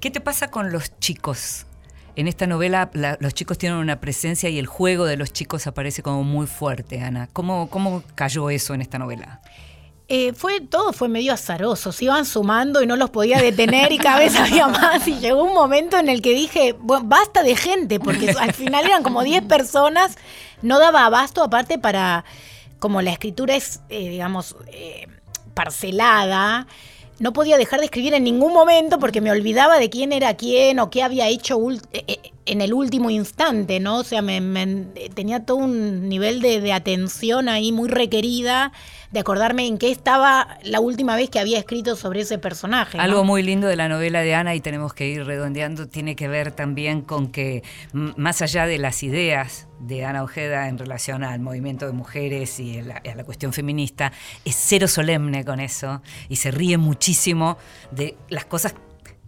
¿Qué te pasa con los chicos? En esta novela la- los chicos tienen una presencia y el juego de los chicos aparece como muy fuerte, Ana. ¿Cómo, cómo cayó eso en esta novela? Eh, fue, todo fue medio azaroso, se iban sumando y no los podía detener y cada vez *laughs* había más. Y llegó un momento en el que dije, bueno, basta de gente, porque al final eran como 10 personas, no daba abasto aparte para, como la escritura es, eh, digamos, eh, parcelada, no podía dejar de escribir en ningún momento porque me olvidaba de quién era quién o qué había hecho en el último instante, ¿no? O sea, me, tenía todo un nivel de, atención ahí muy requerida, de acordarme en qué estaba la última vez que había escrito sobre ese personaje. Algo muy lindo de la novela de Ana, y tenemos que ir redondeando, tiene que ver también con que, más allá de las ideas de Ana Ojeda en relación al movimiento de mujeres y a la, a la cuestión feminista, es cero solemne con eso y se ríe muchísimo de las cosas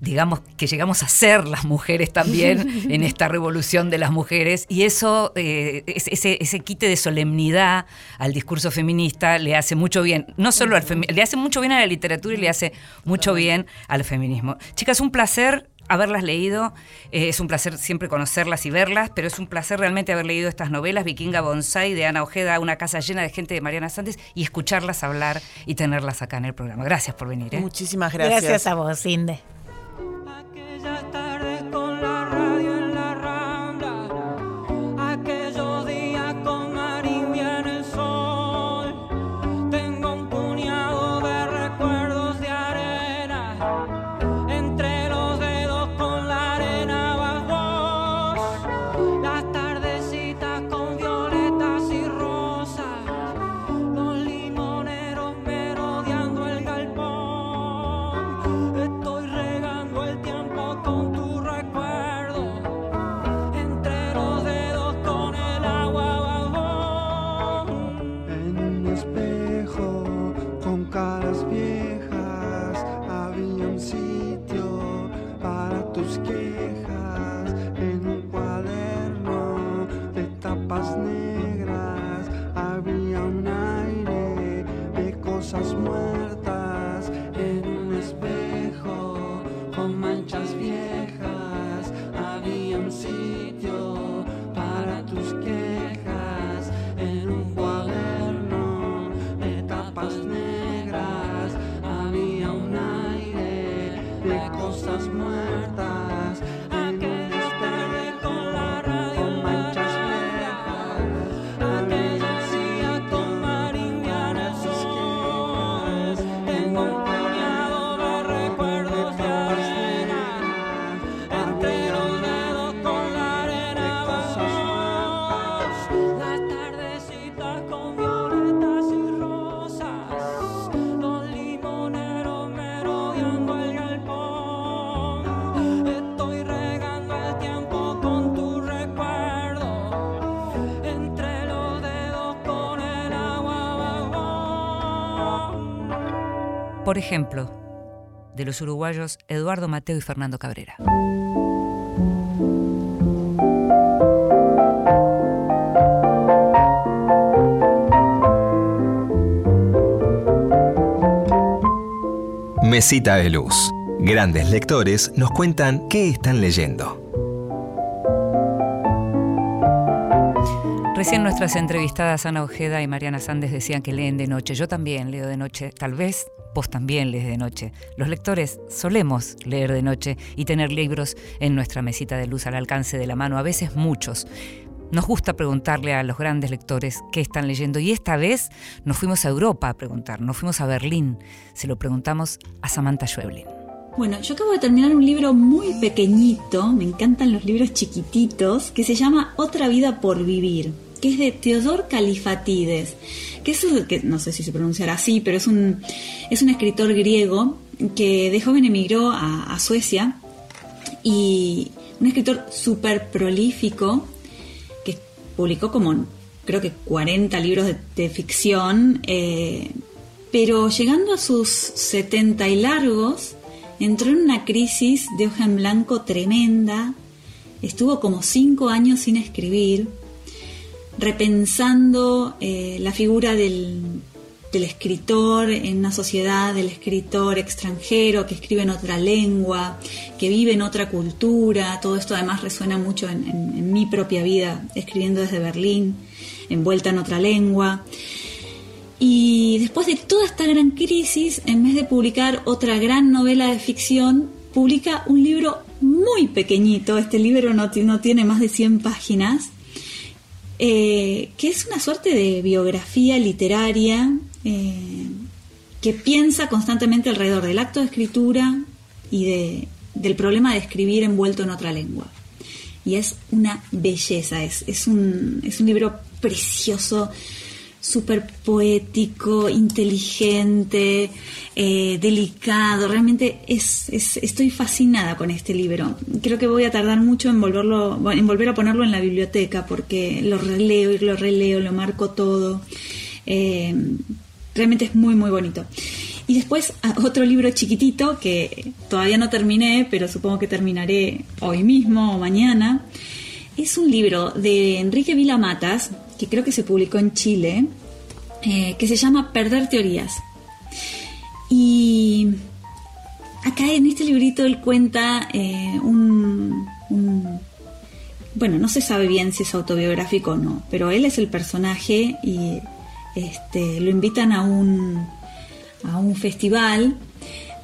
digamos, que llegamos a ser las mujeres también *laughs* en esta revolución de las mujeres. Y eso, eh, es- ese, ese quite de solemnidad al discurso feminista le hace mucho bien, no solo al femi- le hace mucho bien a la literatura y le hace mucho bien al feminismo. Chicas, un placer haberlas leído, eh, es un placer siempre conocerlas y verlas, pero es un placer realmente haber leído estas novelas, Vikinga Bonsai de Ana Ojeda, una casa llena de gente de Mariana Sánchez, y escucharlas hablar y tenerlas acá en el programa. Gracias por venir. ¿eh? Muchísimas gracias. Gracias a vos, Inde. De cosas Por ejemplo, de los uruguayos Eduardo Mateo y Fernando Cabrera. Mesita de Luz. Grandes lectores nos cuentan qué están leyendo. Recién nuestras entrevistadas Ana Ojeda y Mariana Sández decían que leen de noche. Yo también leo de noche. Tal vez también lees de noche. Los lectores solemos leer de noche y tener libros en nuestra mesita de luz al alcance de la mano, a veces muchos. Nos gusta preguntarle a los grandes lectores qué están leyendo y esta vez nos fuimos a Europa a preguntar, nos fuimos a Berlín. Se lo preguntamos a Samantha Schweblin. Bueno, yo acabo de terminar un libro muy pequeñito, me encantan los libros chiquititos, que se llama Otra vida por vivir, que es de Teodor Califatides, que es que no sé si se pronunciará así, pero es un es un escritor griego que de joven emigró a, Suecia y un escritor súper prolífico que publicó como creo que 40 libros de, ficción, eh, pero llegando a sus 70 y largos, entró en una crisis de hoja en blanco tremenda, estuvo como cinco años sin escribir, repensando eh, la figura del, del escritor en una sociedad, del escritor extranjero que escribe en otra lengua, que vive en otra cultura. Todo esto además resuena mucho en, en- mi propia vida, escribiendo desde Berlín, envuelta en otra lengua. Y después de toda esta gran crisis, en vez de publicar otra gran novela de ficción, publica un libro muy pequeñito. Este libro no, no tiene más de 100 páginas, eh, que es una suerte de biografía literaria eh, que piensa constantemente alrededor del acto de escritura y de- del problema de escribir envuelto en otra lengua. Y es una belleza, es, es, un, es un libro precioso, súper poético, inteligente, eh, delicado. Realmente es, es- estoy fascinada con este libro. Creo que voy a tardar mucho en, volverlo, en volver a ponerlo en la biblioteca porque lo releo y lo releo, lo marco todo. Eh, realmente es muy, muy bonito. Y después otro libro chiquitito que todavía no terminé, pero supongo que terminaré hoy mismo o mañana. Es un libro de Enrique Vilamatas, que creo que se publicó en Chile, eh, que se llama Perder Teorías. Y acá en este librito él cuenta eh, un, Bueno, no se sabe bien si es autobiográfico o no, pero él es el personaje y este, lo invitan a un, a un festival.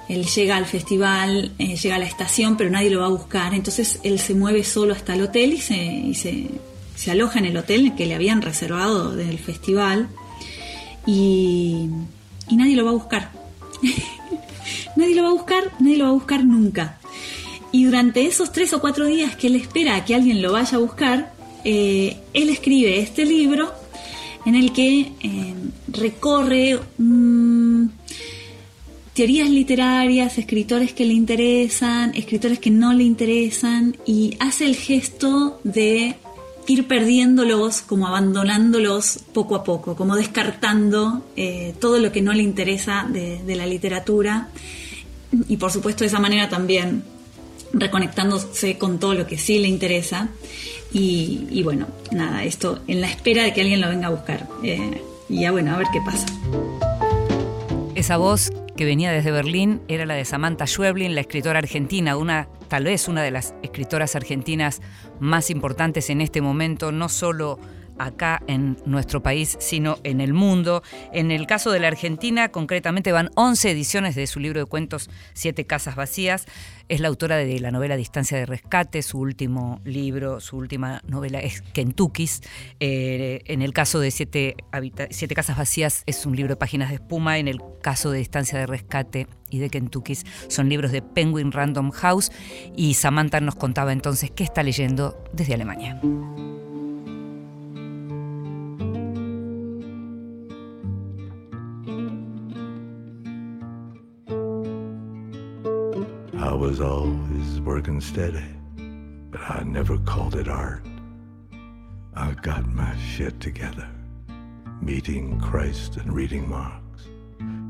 Él llega al festival, eh, llega a la estación, pero nadie lo va a buscar. Entonces él se mueve solo hasta el hotel y se, se aloja en el hotel que le habían reservado del festival. Y, y nadie lo va a buscar. *laughs* nadie lo va a buscar, nadie lo va a buscar nunca. Y durante esos tres o cuatro días que él espera a que alguien lo vaya a buscar, eh, él escribe este libro en el que eh, recorre mm, teorías literarias, escritores que le interesan, escritores que no le interesan, y hace el gesto de ir perdiéndolos, como abandonándolos poco a poco, como descartando eh, todo lo que no le interesa de, la literatura, y por supuesto de esa manera también reconectándose con todo lo que sí le interesa. Y, y bueno, nada, esto en la espera de que alguien lo venga a buscar. Eh, y ya bueno, a ver qué pasa. Esa voz que venía desde Berlín era la de Samantha Schweblin, la escritora argentina, una tal vez una de las escritoras argentinas más importantes en este momento, no solo acá en nuestro país, sino en el mundo. En el caso de la Argentina, concretamente van 11 ediciones de su libro de cuentos Siete Casas Vacías. Es la autora de la novela Distancia de Rescate, su último libro, su última novela es Kentucky's. Eh, en el caso de Siete, Siete Casas Vacías es un libro de páginas de espuma. En el caso de Distancia de Rescate y de Kentucky's son libros de Penguin Random House. Y Samantha nos contaba entonces qué está leyendo desde Alemania. Was always working steady, but I never called it art. I got my shit together, meeting Christ and reading Marx.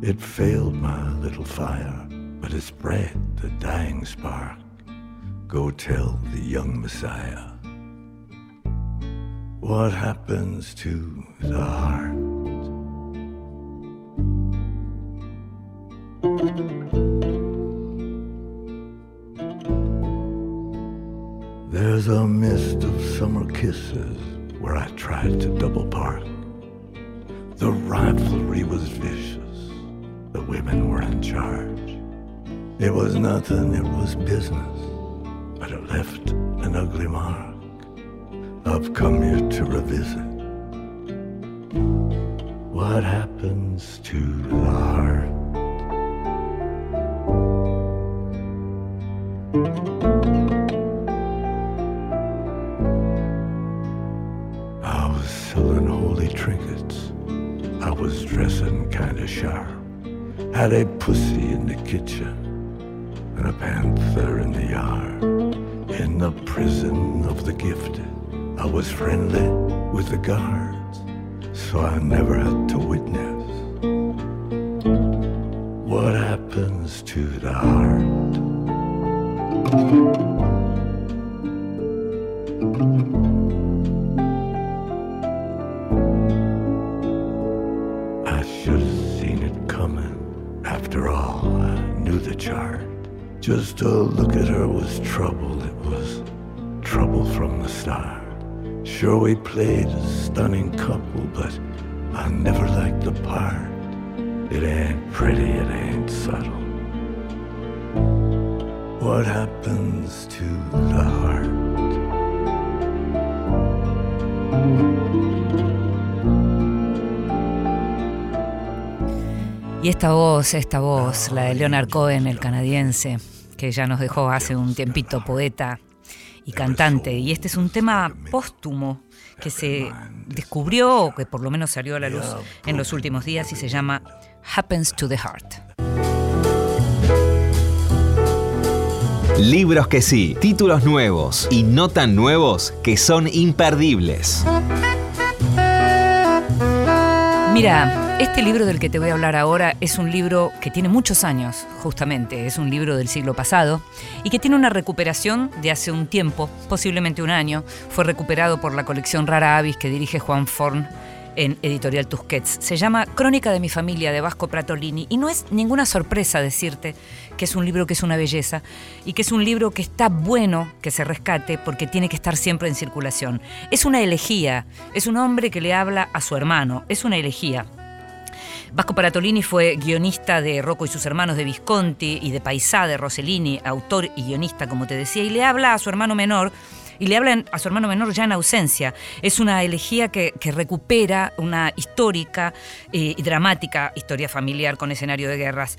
It failed my little fire, but it spread the dying spark. Go tell the young Messiah what happens to the heart. Was a mist of summer kisses where I tried to double park. The rivalry was vicious. The women were in charge. It was nothing, it was business, but it left an ugly mark. I've come here to revisit what happens to the heart. Was dressing kinda sharp. Had a pussy in the kitchen and a panther in the yard. In the prison of the gifted, I was friendly with the guards, so I never had to witness what happens to the heart. Just to look at her was trouble. It was trouble from the start. Sure, we played a stunning couple, but I never liked the part. It ain't pretty, it ain't subtle. What happens to the heart? Y esta voz, esta voz, la de Leonard Cohen, el canadiense, que ya nos dejó hace un tiempito poeta y cantante. Y este es un tema póstumo que se descubrió, o que por lo menos salió a la luz en los últimos días, y se llama Happens to the Heart. Libros que sí, títulos nuevos y no tan nuevos que son imperdibles. Mira, este libro del que te voy a hablar ahora es un libro que tiene muchos años, justamente, es un libro del siglo pasado y que tiene una recuperación de hace un tiempo, posiblemente un año. Fue recuperado por la colección Rara Avis que dirige Juan Forn en Editorial Tusquets. Se llama Crónica de mi familia de Vasco Pratolini y no es ninguna sorpresa decirte que es un libro que es una belleza y que es un libro que está bueno que se rescate porque tiene que estar siempre en circulación. Es una elegía, es un hombre que le habla a su hermano, es una elegía. Vasco Paratolini fue guionista de Rocco y sus hermanos de Visconti y de Paisá de Rossellini, autor y guionista, como te decía, y le habla a su hermano menor, y le hablan a su hermano menor ya en ausencia. Es una elegía que, recupera una histórica eh, y dramática historia familiar con escenario de guerras.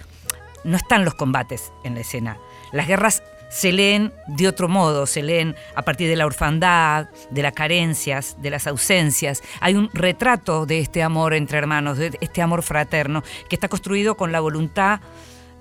No están los combates en la escena. Las guerras se leen de otro modo, se leen a partir de la orfandad, de las carencias, de las ausencias. Hay un retrato de este amor entre hermanos, de este amor fraterno, que está construido con la voluntad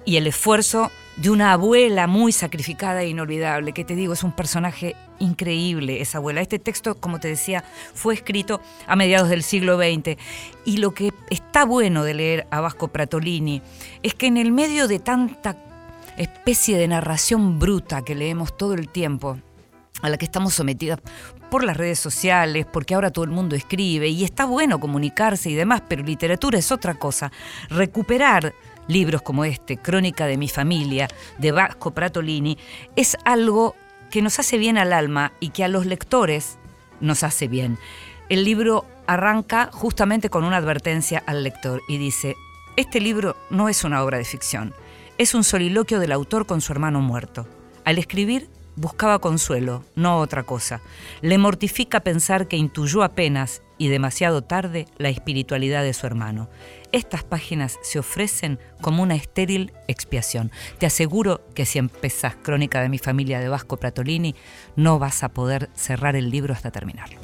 y el esfuerzo de una abuela muy sacrificada e inolvidable, que te digo, es un personaje increíble esa abuela. Este texto, como te decía, fue escrito a mediados del siglo XX y lo que está bueno de leer a Vasco Pratolini es que en el medio de tanta especie de narración bruta que leemos todo el tiempo, a la que estamos sometidas por las redes sociales, porque ahora todo el mundo escribe y está bueno comunicarse y demás, pero literatura es otra cosa. Recuperar libros como este, Crónica de mi familia, de Vasco Pratolini, es algo que nos hace bien al alma y que a los lectores nos hace bien. El libro arranca justamente con una advertencia al lector y dice, este libro no es una obra de ficción, es un soliloquio del autor con su hermano muerto. Al escribir buscaba consuelo, no otra cosa. Le mortifica pensar que intuyó apenas y demasiado tarde la espiritualidad de su hermano. Estas páginas se ofrecen como una estéril expiación. Te aseguro que si empezás Crónica de mi familia de Vasco Pratolini, no vas a poder cerrar el libro hasta terminarlo.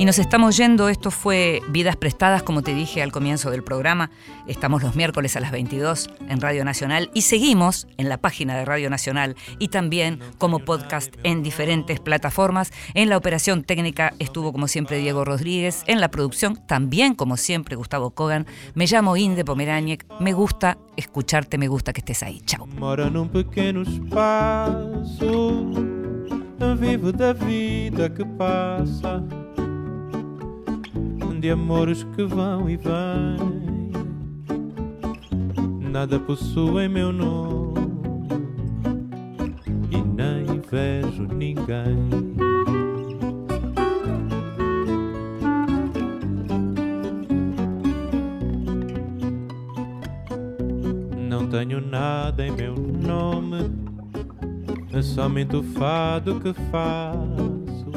Y nos estamos yendo, esto fue Vidas Prestadas, como te dije al comienzo del programa. Estamos los miércoles a las 22 en Radio Nacional y seguimos en la página de Radio Nacional y también como podcast en diferentes plataformas. En la operación técnica estuvo como siempre Diego Rodríguez, en la producción también como siempre Gustavo Kogan. Me llamo Inde Pomeráñez, me gusta escucharte, me gusta que estés ahí. Chao. Vivo da vida que passa, de amores que vão e vêm. nada possui meu nome e nem vejo ninguém. Não tenho nada em meu nome, é somente o fado que faço.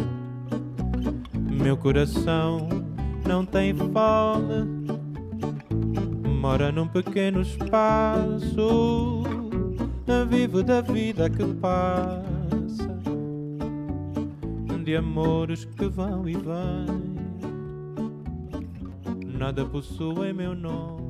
Meu coração não tem fome mora num pequeno espaço. Vivo da vida que passa, de amores que vão e vêm. Nada possui meu nome.